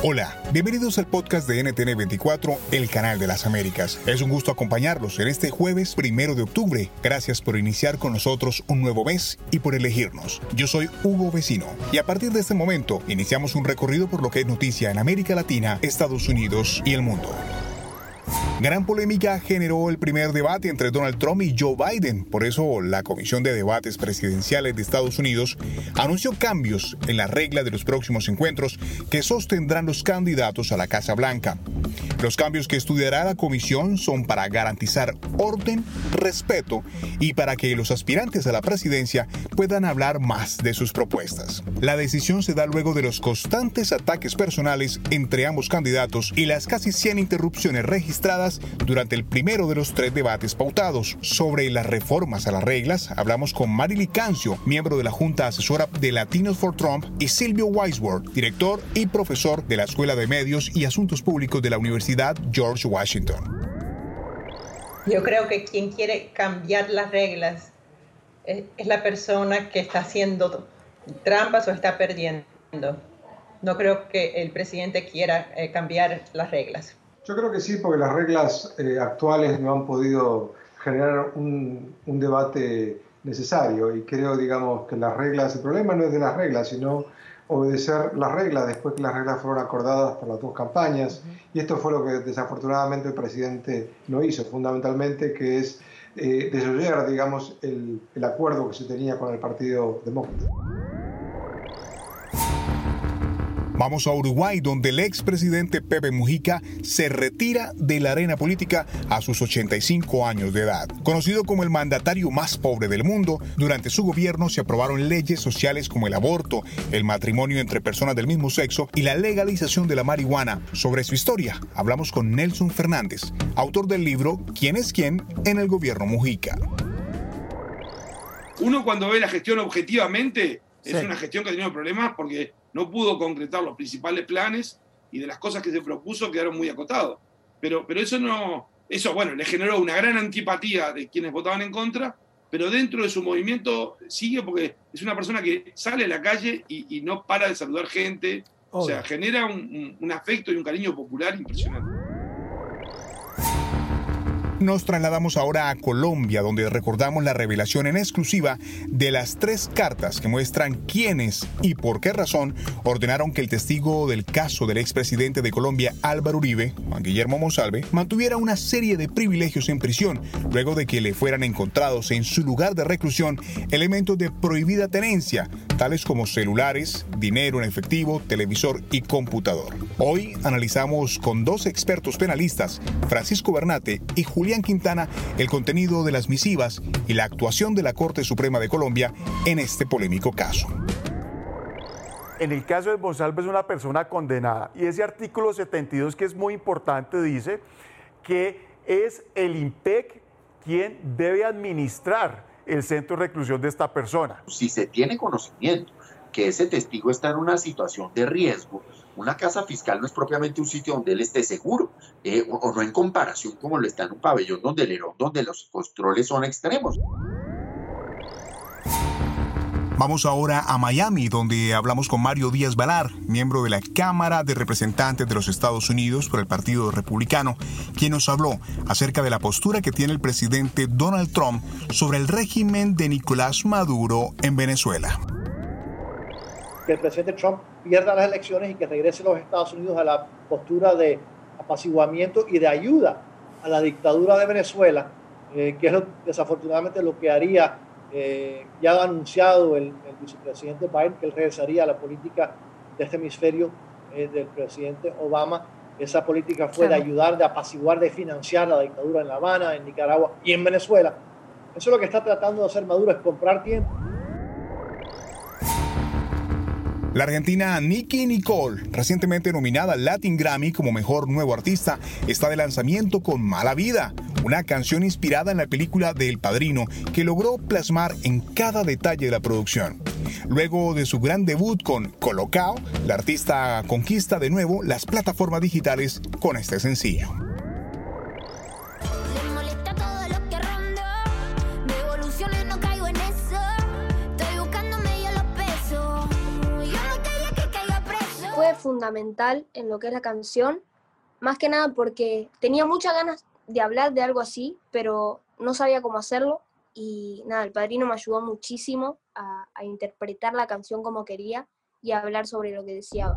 Hola, bienvenidos al podcast de NTN24, el canal de las Américas. Es un gusto acompañarlos en este jueves primero de octubre. Gracias por iniciar con nosotros un nuevo mes y por elegirnos. Yo soy Hugo Vecino y a partir de este momento iniciamos un recorrido por lo que es noticia en América Latina, Estados Unidos y el mundo. Gran polémica generó el primer debate entre Donald Trump y Joe Biden. Por eso la Comisión de Debates Presidenciales de Estados Unidos anunció cambios en la regla de los próximos encuentros que sostendrán los candidatos a la Casa Blanca. Los cambios que estudiará la comisión son para garantizar orden, respeto y para que los aspirantes a la presidencia puedan hablar más de sus propuestas. La decisión se da luego de los constantes ataques personales entre ambos candidatos y las casi 100 interrupciones registradas durante el primero de los tres debates pautados. Sobre las reformas a las reglas, hablamos con Marily Cancio, miembro de la Junta Asesora de Latinos for Trump, y Silvio Weisworth, director y profesor de la Escuela de Medios y Asuntos Públicos de la Universidad George Washington. Yo creo que quien quiere cambiar las reglas es, la persona que está haciendo trampas o está perdiendo. No creo que el presidente quiera eh, cambiar las reglas. Yo creo que sí, porque las reglas eh, actuales no han podido generar un, un, debate necesario y creo, digamos, que las reglas, el problema no es de las reglas, sino obedecer las reglas después que las reglas fueron acordadas por las dos campañas. Y esto fue lo que desafortunadamente el presidente no hizo, fundamentalmente, que es eh, desoyer, digamos, el, el acuerdo que se tenía con el Partido Demócrata. Vamos a Uruguay, donde el expresidente Pepe Mujica se retira de la arena política a sus 85 años de edad. Conocido como el mandatario más pobre del mundo, durante su gobierno se aprobaron leyes sociales como el aborto, el matrimonio entre personas del mismo sexo y la legalización de la marihuana. Sobre su historia, hablamos con Nelson Fernández, autor del libro ¿Quién es quién? en el gobierno Mujica. Uno cuando ve la gestión objetivamente, es una gestión que ha tenido problemas porque no pudo concretar los principales planes y de las cosas que se propuso quedaron muy acotados. Pero, pero eso no, eso bueno, le generó una gran antipatía de quienes votaban en contra, pero dentro de su movimiento sigue porque es una persona que sale a la calle y, no para de saludar gente, o sea, genera un afecto y un cariño popular impresionante. Nos trasladamos ahora a Colombia, donde recordamos la revelación en exclusiva de las tres cartas que muestran quiénes y por qué razón ordenaron que el testigo del caso del expresidente de Colombia, Álvaro Uribe, Juan Guillermo Monsalve, mantuviera una serie de privilegios en prisión, luego de que le fueran encontrados en su lugar de reclusión elementos de prohibida tenencia, tales como celulares, dinero en efectivo, televisor y computador. Hoy analizamos con dos expertos penalistas, Francisco Bernate y Julio Quintana el contenido de las misivas y la actuación de la Corte Suprema de Colombia en este polémico caso. En el caso de Monsalve es una persona condenada y ese artículo 72 que es muy importante dice que es el IMPEC quien debe administrar el centro de reclusión de esta persona. Si se tiene conocimiento que ese testigo está en una situación de riesgo, una casa fiscal no es propiamente un sitio donde él esté seguro, eh, o, no en comparación como lo está en un pabellón donde, el, donde los controles son extremos. Vamos ahora a Miami, donde hablamos con Mario Díaz Valar, miembro de la Cámara de Representantes de los Estados Unidos por el Partido Republicano, quien nos habló acerca de la postura que tiene el presidente Donald Trump sobre el régimen de Nicolás Maduro en Venezuela. que el presidente Trump pierda las elecciones y que regrese a los Estados Unidos a la postura de apaciguamiento y de ayuda a la dictadura de Venezuela, eh, que es desafortunadamente lo que haría, eh, ya ha anunciado el, vicepresidente Biden, que él regresaría a la política de este hemisferio eh, del presidente Obama. Esa política fue de ayudar, de apaciguar, de financiar la dictadura en La Habana, en Nicaragua y en Venezuela. Eso es lo que está tratando de hacer Maduro, es comprar tiempo. La argentina Nicki Nicole, recientemente nominada al Latin Grammy como mejor nuevo artista, está de lanzamiento con Mala Vida, una canción inspirada en la película de El Padrino que logró plasmar en cada detalle de la producción. Luego de su gran debut con Colocao, la artista conquista de nuevo las plataformas digitales con este sencillo. fundamental en lo que es la canción, más que nada porque tenía muchas ganas de hablar de algo así, pero no sabía cómo hacerlo y nada, el padrino me ayudó muchísimo a, interpretar la canción como quería y a hablar sobre lo que deseaba.